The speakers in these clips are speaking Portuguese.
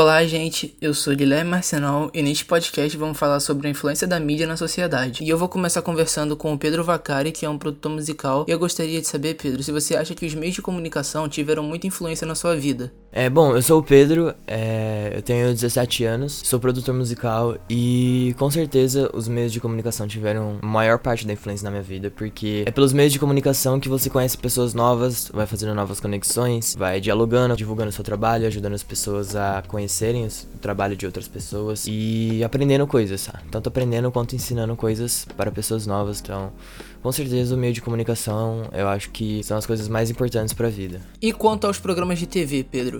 Olá, gente. Eu sou Guilherme Marcenal e neste podcast vamos falar sobre a influência da mídia na sociedade. E eu vou começar conversando com o Pedro Vacari, que é um produtor musical. E eu gostaria de saber, Pedro, se você acha que os meios de comunicação tiveram muita influência na sua vida. É, bom, eu sou o Pedro, é, eu tenho 17 anos, sou produtor musical e com certeza os meios de comunicação tiveram maior parte da influência na minha vida, porque é pelos meios de comunicação que você conhece pessoas novas, vai fazendo novas conexões, vai dialogando, divulgando seu trabalho, ajudando as pessoas a conhecerem o trabalho de outras pessoas e aprendendo coisas, sabe? Tanto aprendendo quanto ensinando coisas para pessoas novas, então com certeza o meio de comunicação eu acho que são as coisas mais importantes para a vida. E quanto aos programas de TV, Pedro?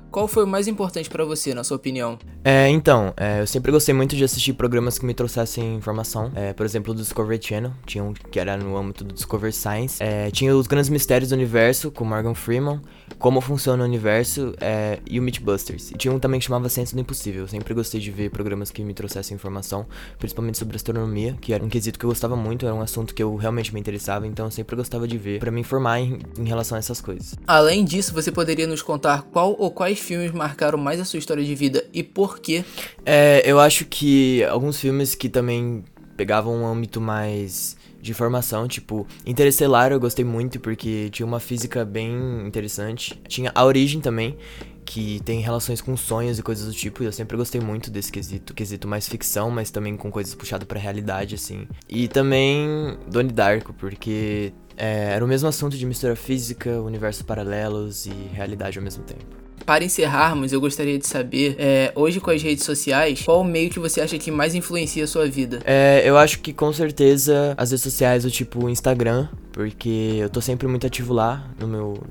Qual foi o mais importante para você, na sua opinião? É, então, é, eu sempre gostei muito de assistir programas que me trouxessem informação. É, por exemplo, o Discovery Channel, tinha um que era no âmbito do Discovery Science. É, tinha os Grandes Mistérios do Universo, com Morgan Freeman, Como Funciona o Universo é, e o Mythbusters. E tinha um também que chamava Ciência do Impossível. Eu sempre gostei de ver programas que me trouxessem informação, principalmente sobre astronomia, que era um quesito que eu gostava muito, era um assunto que eu realmente me interessava, então eu sempre gostava de ver para me informar em, em relação a essas coisas. Além disso, você poderia nos contar qual ou quais filmes marcaram mais a sua história de vida e por quê? É, eu acho que alguns filmes que também pegavam um âmbito mais de formação, tipo, Interestelar eu gostei muito porque tinha uma física bem interessante. Tinha A Origem também, que tem relações com sonhos e coisas do tipo, e eu sempre gostei muito desse quesito, quesito mais ficção, mas também com coisas puxadas pra realidade, assim. E também Donnie Darko, porque é, era o mesmo assunto de mistura física, universos paralelos e realidade ao mesmo tempo. Para encerrarmos, eu gostaria de saber, é, hoje com as redes sociais, qual o meio que você acha que mais influencia a sua vida? É, eu acho que com certeza as redes sociais do tipo Instagram, porque eu tô sempre muito ativo lá no meu,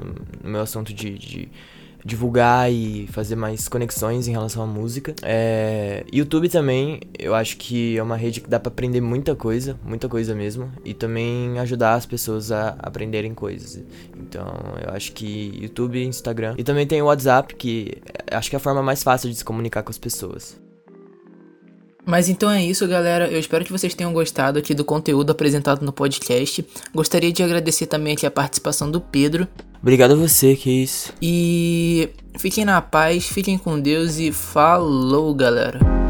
no meu assunto de, de divulgar e fazer mais conexões em relação à música. É, YouTube também, eu acho que é uma rede que dá para aprender muita coisa, muita coisa mesmo, e também ajudar as pessoas a aprenderem coisas. Então, eu acho que YouTube Instagram. E também tem o WhatsApp, que acho que é a forma mais fácil de se comunicar com as pessoas. Mas então é isso, galera. Eu espero que vocês tenham gostado aqui do conteúdo apresentado no podcast. Gostaria de agradecer também aqui a participação do Pedro. Obrigado a você, que isso. E fiquem na paz, fiquem com Deus e falou, galera.